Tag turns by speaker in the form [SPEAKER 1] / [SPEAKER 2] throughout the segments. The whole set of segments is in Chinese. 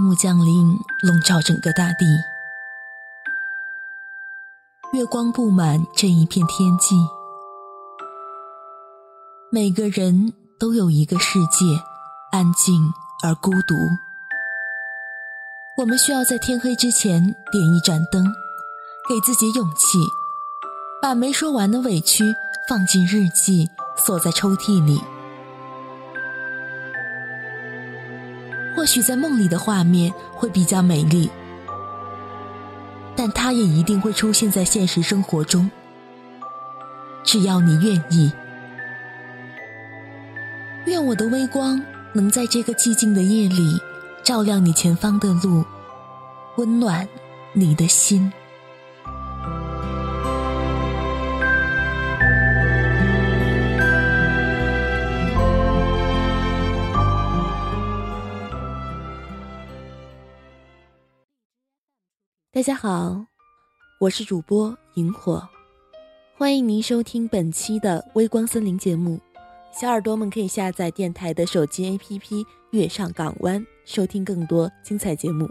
[SPEAKER 1] 夜幕降临，笼罩整个大地，月光布满这一片天际，每个人都有一个世界，安静而孤独。我们需要在天黑之前点一盏灯，给自己勇气，把没说完的委屈放进日记，锁在抽屉里。许在梦里的画面会比较美丽，但它也一定会出现在现实生活中。只要你愿意，愿我的微光能在这个寂静的夜里照亮你前方的路，温暖你的心。大家好，我是主播萤火，欢迎您收听本期的微光森林节目。小耳朵们可以下载电台的手机 APP《月上港湾》，收听更多精彩节目。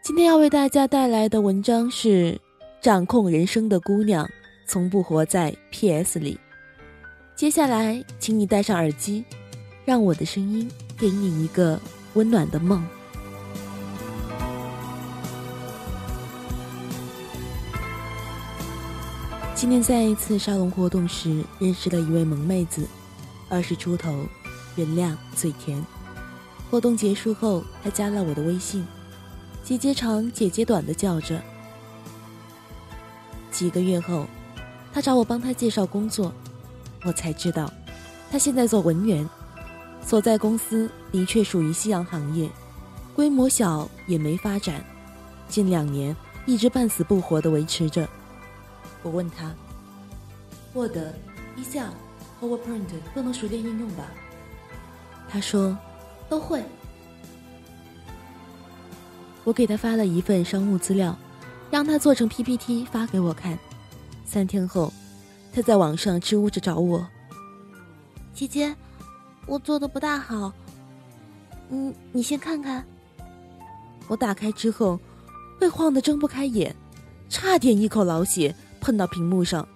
[SPEAKER 1] 今天要为大家带来的文章是《掌控人生的姑娘从不活在 PS 里》。接下来，请你戴上耳机，让我的声音给你一个温暖的梦。今天在一次沙龙活动时，认识了一位萌妹子，二十出头，人靓嘴甜。活动结束后，她加了我的微信，姐姐长姐姐短的叫着。几个月后，她找我帮她介绍工作，我才知道，她现在做文员，所在公司的确属于夕阳行业，规模小也没发展，近两年一直半死不活的维持着。我问他：“Word、Excel、PowerPoint 都能熟练应用吧？”他说：“都会。”我给他发了一份商务资料，让他做成 PPT 发给我看。三天后，他在网上支吾着找我：“姐姐，我做的不大好，嗯，你先看看。”我打开之后，被晃得睁不开眼，差点一口老血。碰到屏幕上，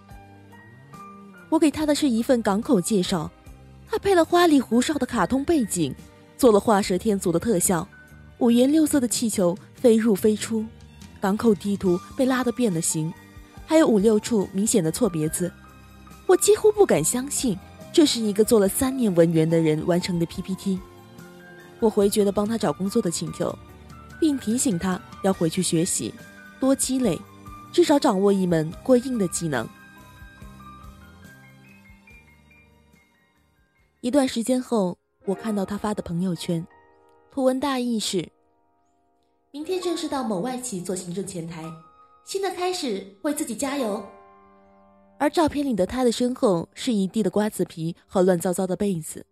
[SPEAKER 1] 我给他的是一份港口介绍，还配了花里胡哨的卡通背景，做了画蛇添足的特效，五颜六色的气球飞入飞出，港口地图被拉得变了形，还有五六处明显的错别字，我几乎不敢相信这是一个做了三年文员的人完成的 PPT。我回绝了帮他找工作的请求，并提醒他要回去学习，多积累。至少掌握一门过硬的技能。一段时间后，我看到他发的朋友圈，图文大意是：明天正式到某外企做行政前台，新的开始，为自己加油。而照片里的他的身后是一地的瓜子皮和乱糟糟的被子。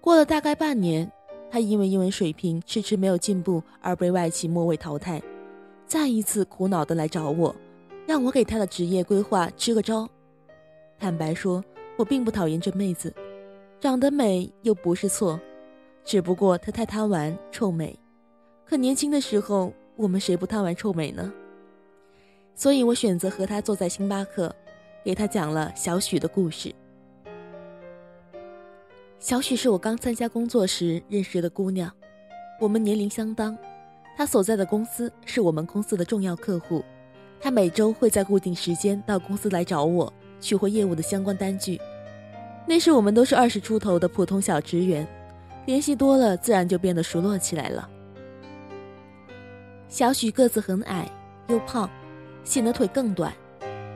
[SPEAKER 1] 过了大概半年，他因为英文水平迟迟没有进步而被外企末位淘汰。再一次苦恼的来找我，让我给他的职业规划支个招。坦白说，我并不讨厌这妹子，长得美又不是错，只不过她太贪玩臭美。可年轻的时候，我们谁不贪玩臭美呢？所以我选择和她坐在星巴克，给她讲了小许的故事。小许是我刚参加工作时认识的姑娘，我们年龄相当。他所在的公司是我们公司的重要客户，他每周会在固定时间到公司来找我取回业务的相关单据。那时我们都是二十出头的普通小职员，联系多了自然就变得熟络起来了。小许个子很矮，又胖，显得腿更短，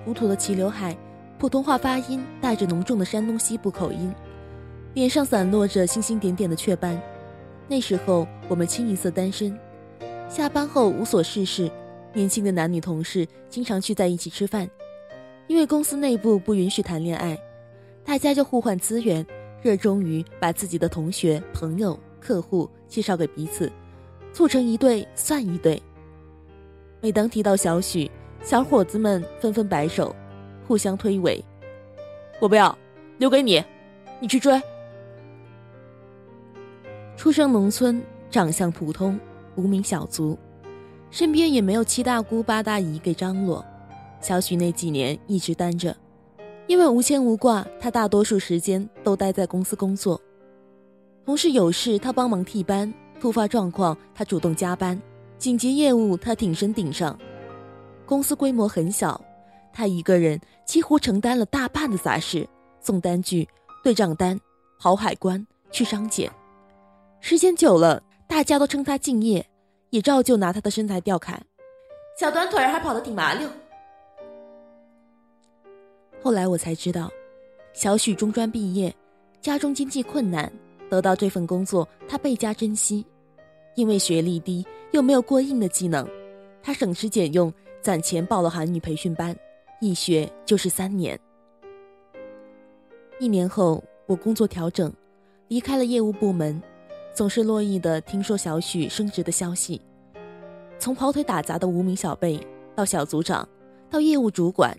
[SPEAKER 1] 糊涂的齐刘海，普通话发音带着浓重的山东西部口音，脸上散落着星星点点的雀斑。那时候我们清一色单身。下班后无所事事，年轻的男女同事经常聚在一起吃饭。因为公司内部不允许谈恋爱，大家就互换资源，热衷于把自己的同学、朋友、客户介绍给彼此，凑成一对算一对。每当提到小许，小伙子们纷纷摆手，互相推诿：“我不要，留给你，你去追。”出生农村。长相普通，无名小卒，身边也没有七大姑八大姨给张罗。小许那几年一直单着，因为无牵无挂，他大多数时间都待在公司工作。同事有事，他帮忙替班；突发状况，他主动加班；紧急业务，他挺身顶上。公司规模很小，他一个人几乎承担了大半的杂事：送单据、对账单、跑海关、去商检。时间久了，大家都称他敬业，也照旧拿他的身材调侃：“小短腿还跑得挺麻溜。”后来我才知道，小许中专毕业，家中经济困难，得到这份工作他倍加珍惜。因为学历低又没有过硬的技能，他省吃俭用攒钱报了韩语培训班，一学就是三年。一年后，我工作调整，离开了业务部门，总是乐意的听说小许升职的消息。从跑腿打杂的无名小辈，到小组长，到业务主管。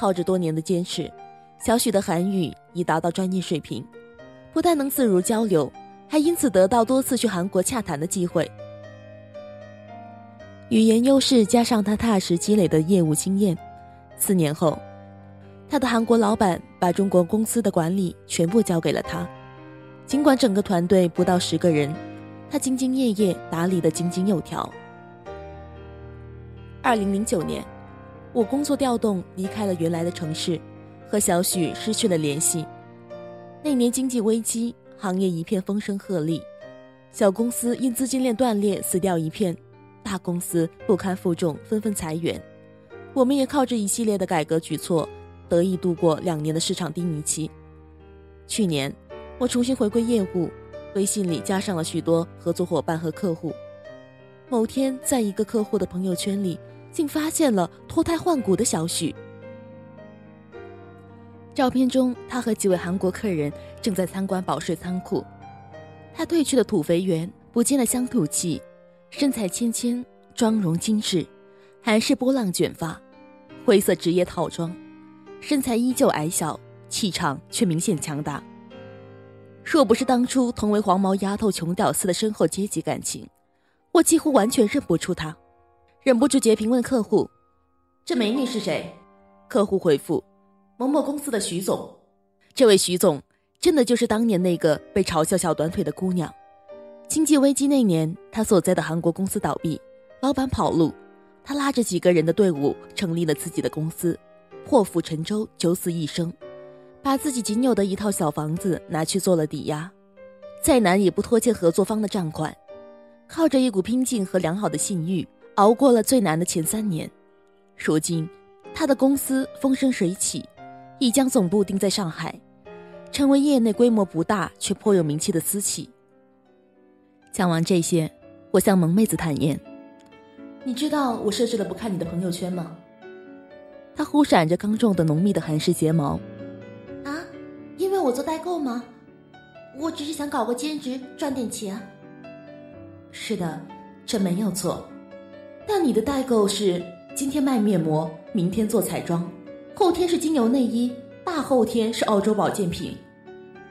[SPEAKER 1] 靠着多年的坚持，小许的韩语已达到专业水平，不但能自如交流，还因此得到多次去韩国洽谈的机会。语言优势加上他踏实积累的业务经验，四年后，他的韩国老板把中国公司的管理全部交给了他。尽管整个团队不到十个人，他兢兢业业打理的井井有条。二零零九年。我工作调动，离开了原来的城市，和小许失去了联系。那年经济危机，行业一片风声鹤唳，小公司因资金链断裂死掉一片，大公司不堪负重，纷纷裁员。我们也靠着一系列的改革举措，得以度过两年的市场低迷期。去年，我重新回归业务，微信里加上了许多合作伙伴和客户。某天，在一个客户的朋友圈里。竟发现了脱胎换骨的小许。照片中，他和几位韩国客人正在参观保税仓库。他褪去了土肥圆，不见了乡土气，身材纤纤，妆容精致，韩式波浪卷发，灰色职业套装，身材依旧矮小，气场却明显强大。若不是当初同为黄毛丫头穷屌丝的深厚阶级感情，我几乎完全认不出他。忍不住截屏问客户：“这美女是谁？”客户回复：“某某公司的徐总。”这位徐总真的就是当年那个被嘲笑小短腿的姑娘。经济危机那年，他所在的韩国公司倒闭，老板跑路，他拉着几个人的队伍成立了自己的公司，破釜沉舟，九死一生，把自己仅有的一套小房子拿去做了抵押，再难也不拖欠合作方的账款，靠着一股拼劲和良好的信誉。熬过了最难的前三年，如今，他的公司风生水起，已将总部定在上海，成为业内规模不大却颇有名气的私企。讲完这些，我向萌妹子坦言：“你知道我设置了不看你的朋友圈吗？”她忽闪着刚种的浓密的韩式睫毛。我做代购吗？我只是想搞个兼职赚点钱。是的，这没有错。但你的代购是今天卖面膜，明天做彩妆，后天是精油内衣，大后天是澳洲保健品。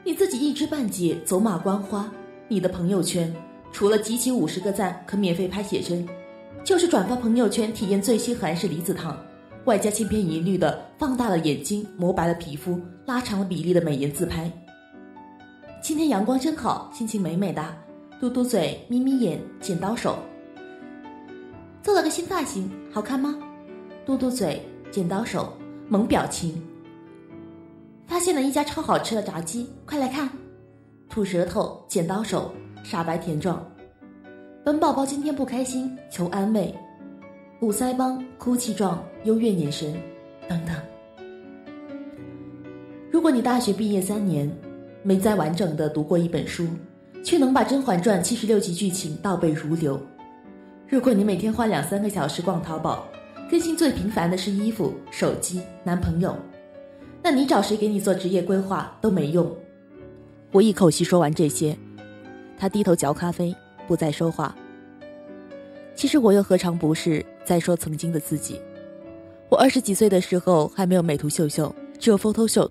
[SPEAKER 1] 你自己一知半解，走马观花。你的朋友圈除了集齐五十个赞可免费拍写真，就是转发朋友圈体验最新韩式离子烫，外加千篇一律的放大了眼睛、磨白了皮肤、拉长了比例的美颜自拍。今天阳光真好，心情美美的，嘟嘟嘴，眯眯眼，剪刀手。做了个新发型，好看吗？嘟嘟嘴，剪刀手，萌表情。发现了一家超好吃的炸鸡，快来看！吐舌头，剪刀手，傻白甜状。本宝宝今天不开心，求安慰。鼓腮帮，哭泣状，幽怨眼神，等等。如果你大学毕业三年，没再完整的读过一本书，却能把《甄嬛传》七十六集剧情倒背如流。如果你每天花两三个小时逛淘宝，更新最频繁的是衣服、手机、男朋友，那你找谁给你做职业规划都没用。我一口气说完这些，他低头嚼咖啡，不再说话。其实我又何尝不是再说曾经的自己？我二十几岁的时候还没有美图秀秀，只有 Photoshop。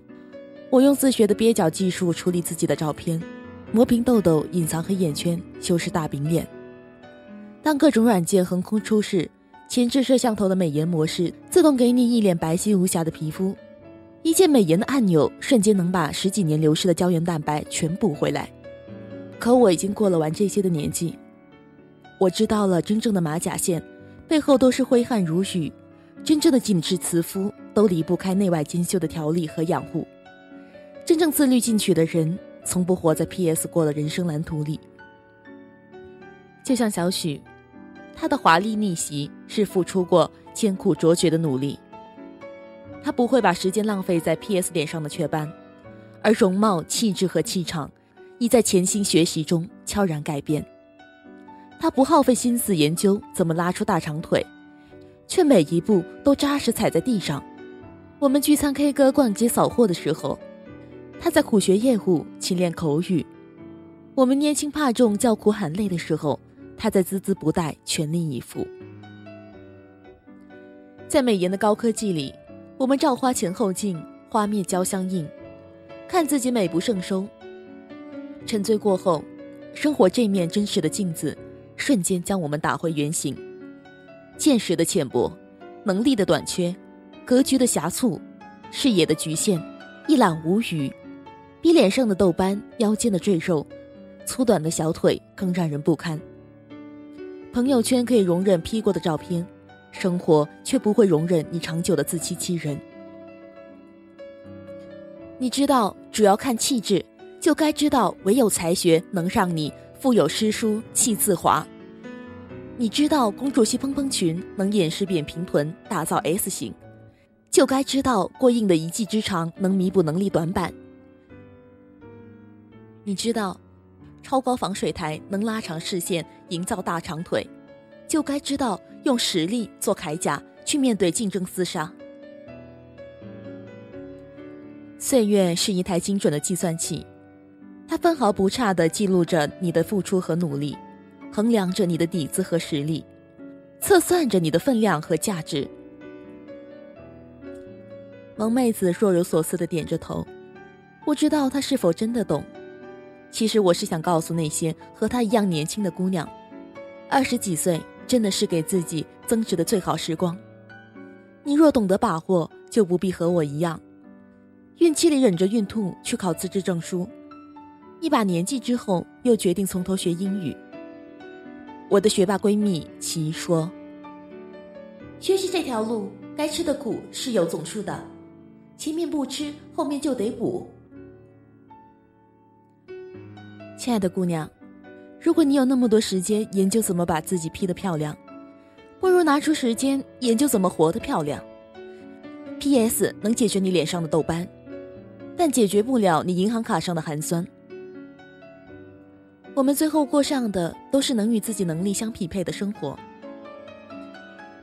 [SPEAKER 1] 我用自学的蹩脚技术处理自己的照片，磨平痘痘，隐藏黑眼圈，修饰大饼脸。当各种软件横空出世，前置摄像头的美颜模式自动给你一脸白皙无瑕的皮肤，一键美颜的按钮瞬间能把十几年流失的胶原蛋白全补回来。可我已经过了玩这些的年纪，我知道了真正的马甲线背后都是挥汗如雨，真正的紧致慈肤都离不开内外兼修的调理和养护。真正自律进取的人，从不活在 P.S. 过的人生蓝图里。就像小许，他的华丽逆袭是付出过艰苦卓绝的努力。他不会把时间浪费在 P.S. 脸上的雀斑，而容貌、气质和气场，已在潜心学习中悄然改变。他不耗费心思研究怎么拉出大长腿，却每一步都扎实踩在地上。我们聚餐、K 歌、逛街、扫货的时候。他在苦学业务，勤练口语。我们年轻怕重，叫苦喊累的时候，他在孜孜不怠，全力以赴。在美颜的高科技里，我们照花前后镜，花面交相映，看自己美不胜收。沉醉过后，生活这面真实的镜子，瞬间将我们打回原形。见识的浅薄，能力的短缺，格局的狭促，视野的局限，一览无余。比脸上的痘斑、腰间的赘肉、粗短的小腿更让人不堪。朋友圈可以容忍 P 过的照片，生活却不会容忍你长久的自欺欺人。你知道，主要看气质，就该知道唯有才学能让你腹有诗书气自华。你知道，公主系蓬蓬裙能掩饰扁平臀，打造 S 型，就该知道过硬的一技之长能弥补能力短板。你知道，超高防水台能拉长视线，营造大长腿，就该知道用实力做铠甲，去面对竞争厮杀。岁月是一台精准的计算器，它分毫不差地记录着你的付出和努力，衡量着你的底子和实力，测算着你的分量和价值。萌妹子若有所思地点着头，不知道她是否真的懂。其实我是想告诉那些和她一样年轻的姑娘，二十几岁真的是给自己增值的最好时光。你若懂得把握，就不必和我一样，孕期里忍着孕吐去考资质证书，一把年纪之后又决定从头学英语。我的学霸闺蜜齐说：“学习这条路，该吃的苦是有总数的，前面不吃，后面就得补。”亲爱的姑娘，如果你有那么多时间研究怎么把自己 P 得漂亮，不如拿出时间研究怎么活得漂亮。P.S. 能解决你脸上的痘斑，但解决不了你银行卡上的寒酸。我们最后过上的都是能与自己能力相匹配的生活。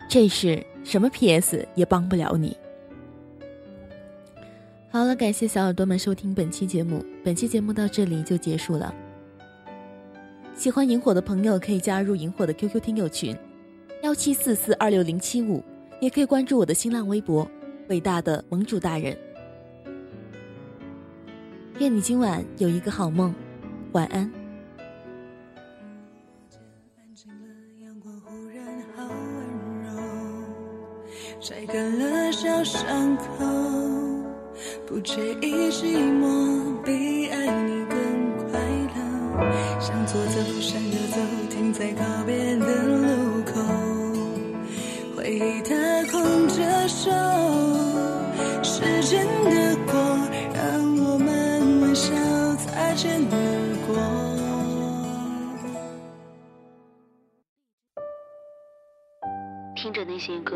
[SPEAKER 1] 这事什么 P.S. 也帮不了你。好了，感谢小耳朵们收听本期节目。本期节目到这里就结束了。喜欢萤火的朋友可以加入萤火的 QQ 听友群，幺七四四二六零七五，也可以关注我的新浪微博“伟大的盟主大人”。愿你今晚有一个好梦，晚安。干了小伤口。不介意寂寞，比爱你更快乐。向左走，向右走，停在告别的路口。回忆它空着手，时间的过，让我们微笑擦肩而过。听着那些歌，